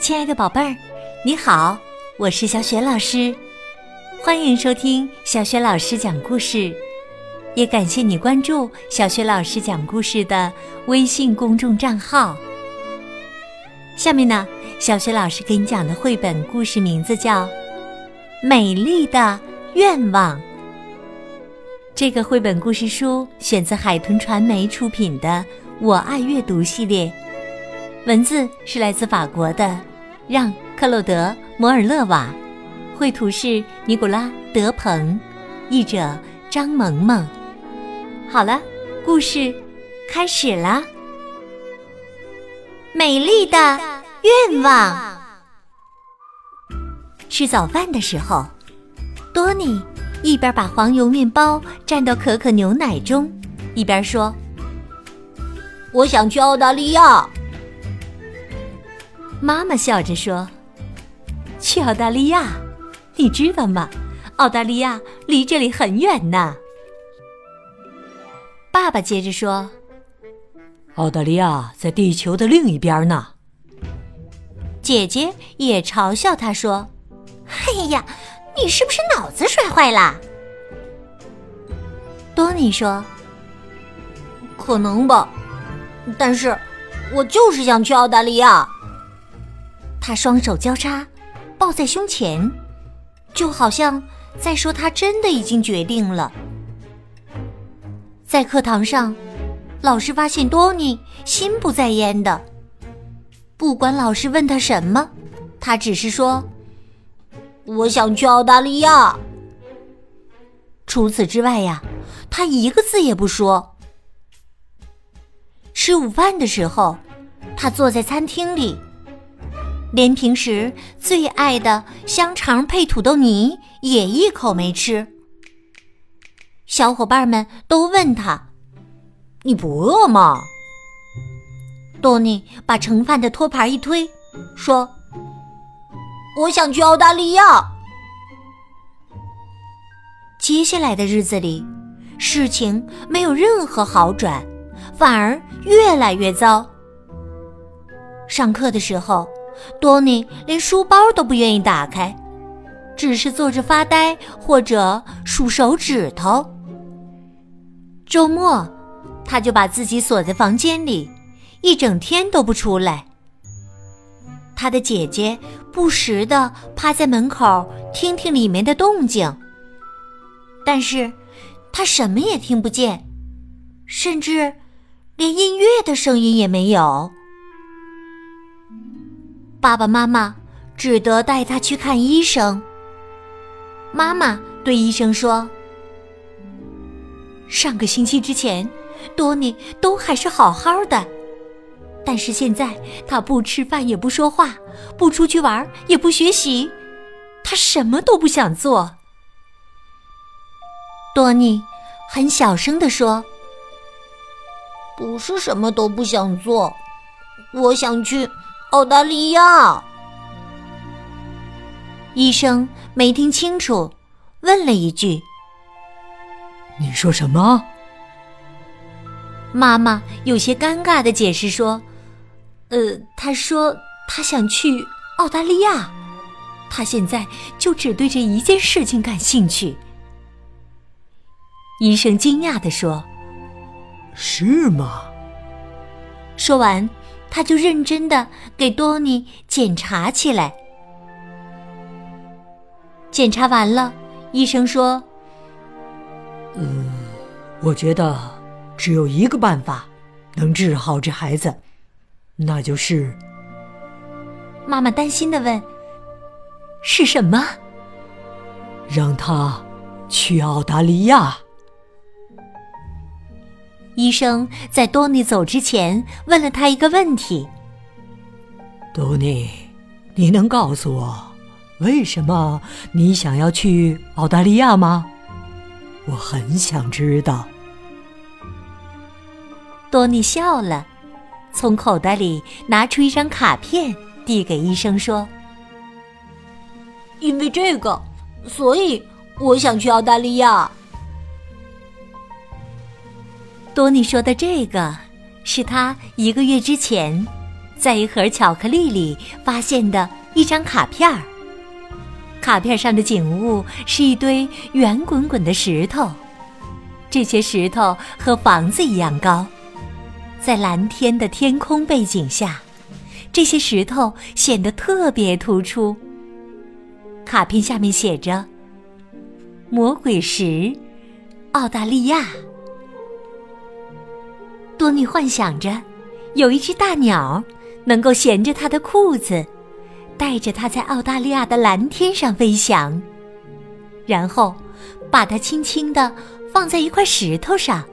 亲爱的宝贝儿，你好，我是小雪老师，欢迎收听小雪老师讲故事，也感谢你关注小雪老师讲故事的微信公众账号。下面呢，小雪老师给你讲的绘本故事名字叫《美丽的愿望》。这个绘本故事书选自海豚传媒出品的《我爱阅读》系列，文字是来自法国的让·克洛德·摩尔勒瓦，绘图是尼古拉·德鹏，译者张萌萌。好了，故事开始啦！美丽的愿望。吃早饭的时候，多尼。一边把黄油面包蘸到可可牛奶中，一边说：“我想去澳大利亚。”妈妈笑着说：“去澳大利亚？你知道吗？澳大利亚离这里很远呢。”爸爸接着说：“澳大利亚在地球的另一边呢。”姐姐也嘲笑他说：“哎呀！”你是不是脑子摔坏了？多尼说：“可能吧，但是我就是想去澳大利亚。”他双手交叉抱在胸前，就好像在说他真的已经决定了。在课堂上，老师发现多尼心不在焉的，不管老师问他什么，他只是说。我想去澳大利亚。除此之外呀，他一个字也不说。吃午饭的时候，他坐在餐厅里，连平时最爱的香肠配土豆泥也一口没吃。小伙伴们都问他：“你不饿吗？”多尼把盛饭的托盘一推，说。我想去澳大利亚。接下来的日子里，事情没有任何好转，反而越来越糟。上课的时候，多尼连书包都不愿意打开，只是坐着发呆或者数手指头。周末，他就把自己锁在房间里，一整天都不出来。他的姐姐不时的趴在门口听听里面的动静，但是他什么也听不见，甚至连音乐的声音也没有。爸爸妈妈只得带他去看医生。妈妈对医生说：“上个星期之前，多尼都还是好好的。”但是现在他不吃饭也不说话，不出去玩也不学习，他什么都不想做。多尼很小声地说：“不是什么都不想做，我想去澳大利亚。”医生没听清楚，问了一句：“你说什么？”妈妈有些尴尬的解释说。呃，他说他想去澳大利亚，他现在就只对这一件事情感兴趣。医生惊讶的说：“是吗？”说完，他就认真的给多尼检查起来。检查完了，医生说：“嗯，我觉得只有一个办法能治好这孩子。”那就是，妈妈担心的问：“是什么？”让他去澳大利亚。医生在多尼走之前问了他一个问题：“多尼，你能告诉我，为什么你想要去澳大利亚吗？我很想知道。”多尼笑了。从口袋里拿出一张卡片，递给医生说：“因为这个，所以我想去澳大利亚。”多尼说的这个，是他一个月之前在一盒巧克力里发现的一张卡片儿。卡片上的景物是一堆圆滚滚的石头，这些石头和房子一样高，在蓝天的天空背景下，这些石头显得特别突出。卡片下面写着：“魔鬼石，澳大利亚。”多尼幻想着，有一只大鸟能够衔着他的裤子。带着它在澳大利亚的蓝天上飞翔，然后把它轻轻地放在一块石头上。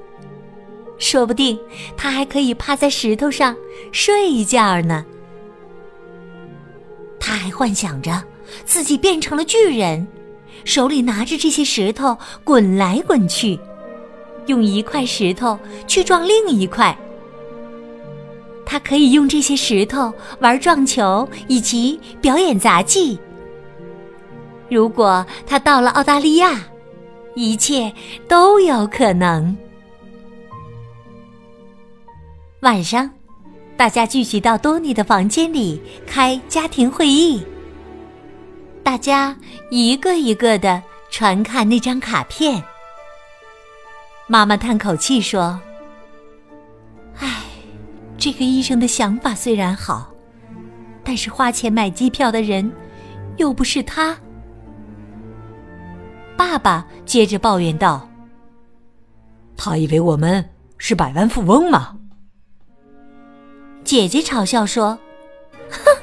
说不定它还可以趴在石头上睡一觉呢。他还幻想着自己变成了巨人，手里拿着这些石头滚来滚去，用一块石头去撞另一块。他可以用这些石头玩撞球以及表演杂技。如果他到了澳大利亚，一切都有可能。晚上，大家聚集到多尼的房间里开家庭会议。大家一个一个的传看那张卡片。妈妈叹口气说。这个医生的想法虽然好，但是花钱买机票的人又不是他。爸爸接着抱怨道：“他以为我们是百万富翁吗？”姐姐嘲笑说：“哼，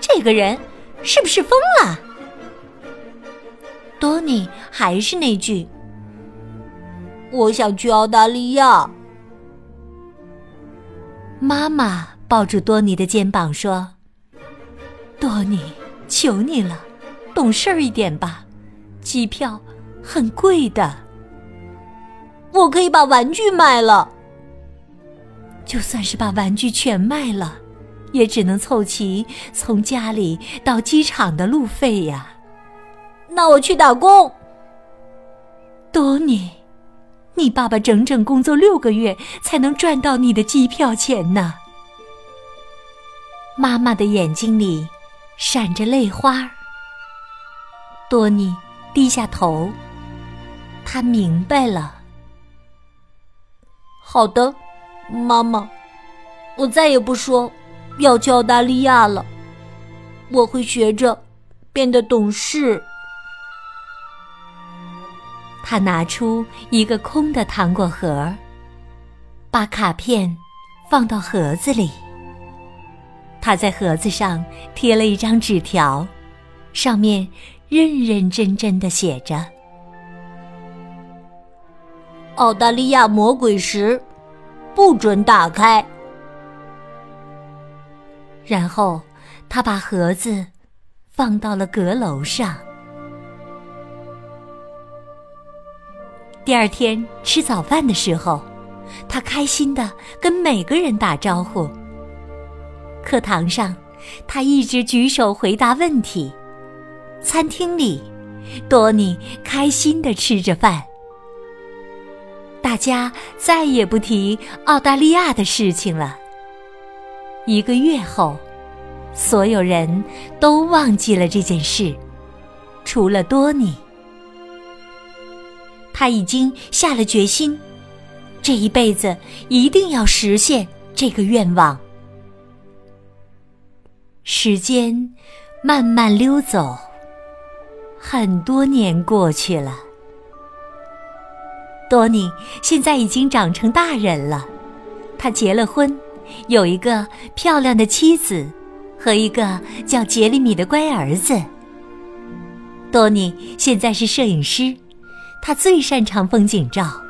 这个人是不是疯了？”多尼还是那句：“我想去澳大利亚。”妈妈抱住多尼的肩膀说：“多尼，求你了，懂事儿一点吧，机票很贵的。我可以把玩具卖了，就算是把玩具全卖了，也只能凑齐从家里到机场的路费呀。那我去打工，多尼。”你爸爸整整工作六个月才能赚到你的机票钱呢。妈妈的眼睛里闪着泪花。多尼低下头，他明白了。好的，妈妈，我再也不说要去澳大利亚了。我会学着变得懂事。他拿出一个空的糖果盒，把卡片放到盒子里。他在盒子上贴了一张纸条，上面认认真真的写着：“澳大利亚魔鬼石，不准打开。”然后他把盒子放到了阁楼上。第二天吃早饭的时候，他开心的跟每个人打招呼。课堂上，他一直举手回答问题。餐厅里，多尼开心的吃着饭。大家再也不提澳大利亚的事情了。一个月后，所有人都忘记了这件事，除了多尼。他已经下了决心，这一辈子一定要实现这个愿望。时间慢慢溜走，很多年过去了。多尼现在已经长成大人了，他结了婚，有一个漂亮的妻子和一个叫杰里米的乖儿子。多尼现在是摄影师。他最擅长风景照，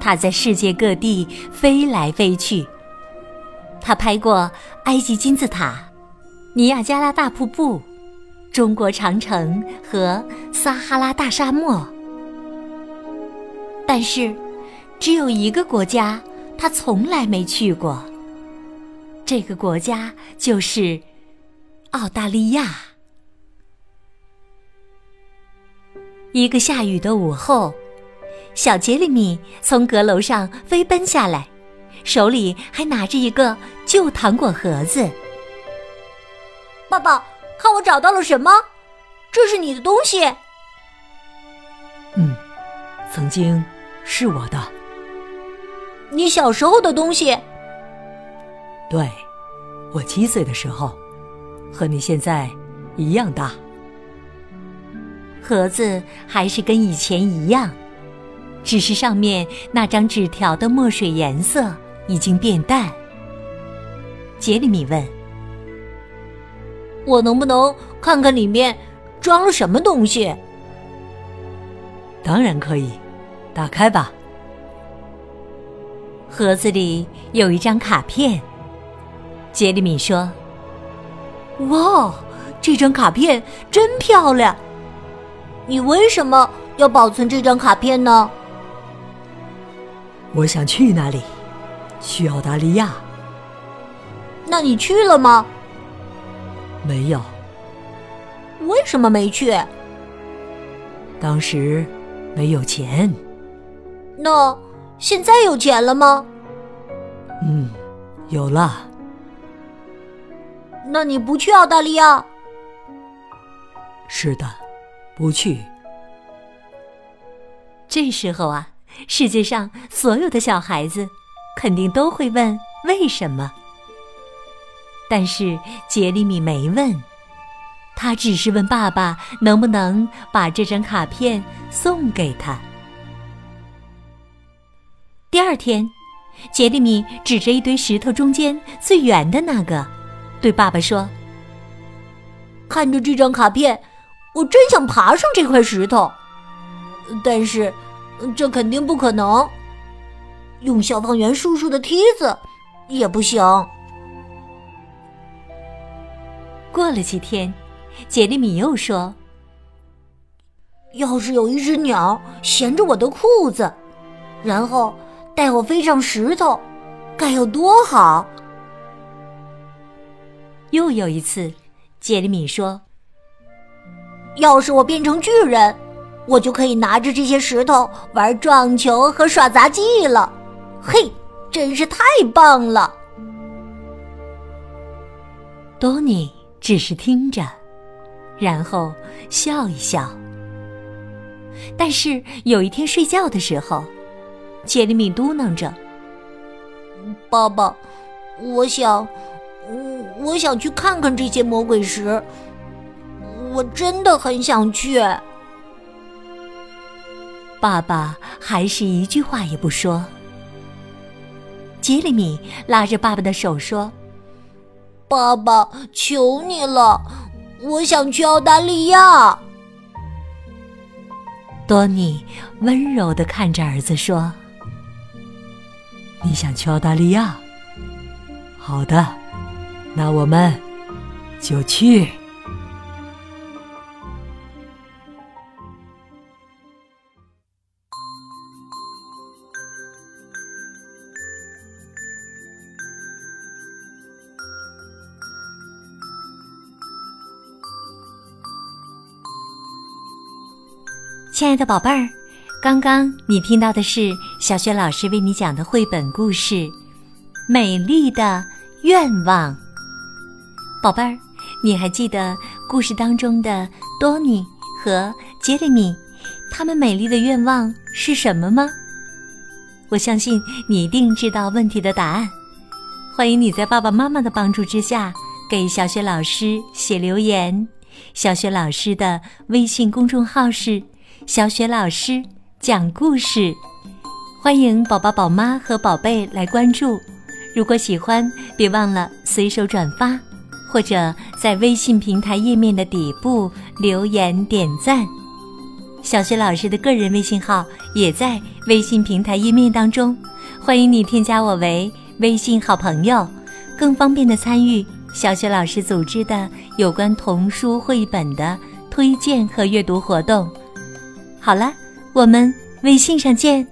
他在世界各地飞来飞去。他拍过埃及金字塔、尼亚加拉大瀑布、中国长城和撒哈拉大沙漠，但是只有一个国家他从来没去过。这个国家就是澳大利亚。一个下雨的午后，小杰里米从阁楼上飞奔下来，手里还拿着一个旧糖果盒子。爸爸，看我找到了什么？这是你的东西。嗯，曾经是我的。你小时候的东西。对，我七岁的时候，和你现在一样大。盒子还是跟以前一样，只是上面那张纸条的墨水颜色已经变淡。杰里米问：“我能不能看看里面装了什么东西？”当然可以，打开吧。盒子里有一张卡片。杰里米说：“哇，这张卡片真漂亮！你为什么要保存这张卡片呢？”我想去那里，去澳大利亚。那你去了吗？没有。为什么没去？当时没有钱。那现在有钱了吗？嗯，有了。那你不去澳大利亚？是的，不去。这时候啊，世界上所有的小孩子肯定都会问为什么。但是杰里米没问，他只是问爸爸能不能把这张卡片送给他。第二天，杰里米指着一堆石头中间最圆的那个。对爸爸说：“看着这张卡片，我真想爬上这块石头，但是这肯定不可能。用消防员叔叔的梯子也不行。”过了几天，杰里米又说：“要是有一只鸟衔着我的裤子，然后带我飞上石头，该有多好！”又有一次，杰里米说：“要是我变成巨人，我就可以拿着这些石头玩撞球和耍杂技了。嘿，真是太棒了！”多尼只是听着，然后笑一笑。但是有一天睡觉的时候，杰里米嘟囔着：“爸爸，我想……”我我想去看看这些魔鬼石，我真的很想去。爸爸还是一句话也不说。杰里米拉着爸爸的手说：“爸爸，求你了，我想去澳大利亚。”多尼温柔的看着儿子说：“你想去澳大利亚？好的。”那我们就去。亲爱的宝贝儿，刚刚你听到的是小雪老师为你讲的绘本故事《美丽的愿望》。宝贝儿，你还记得故事当中的多尼和杰里米，他们美丽的愿望是什么吗？我相信你一定知道问题的答案。欢迎你在爸爸妈妈的帮助之下给小雪老师写留言。小雪老师的微信公众号是“小雪老师讲故事”，欢迎宝宝、宝妈和宝贝来关注。如果喜欢，别忘了随手转发。或者在微信平台页面的底部留言点赞，小雪老师的个人微信号也在微信平台页面当中，欢迎你添加我为微信好朋友，更方便的参与小雪老师组织的有关童书绘本的推荐和阅读活动。好了，我们微信上见。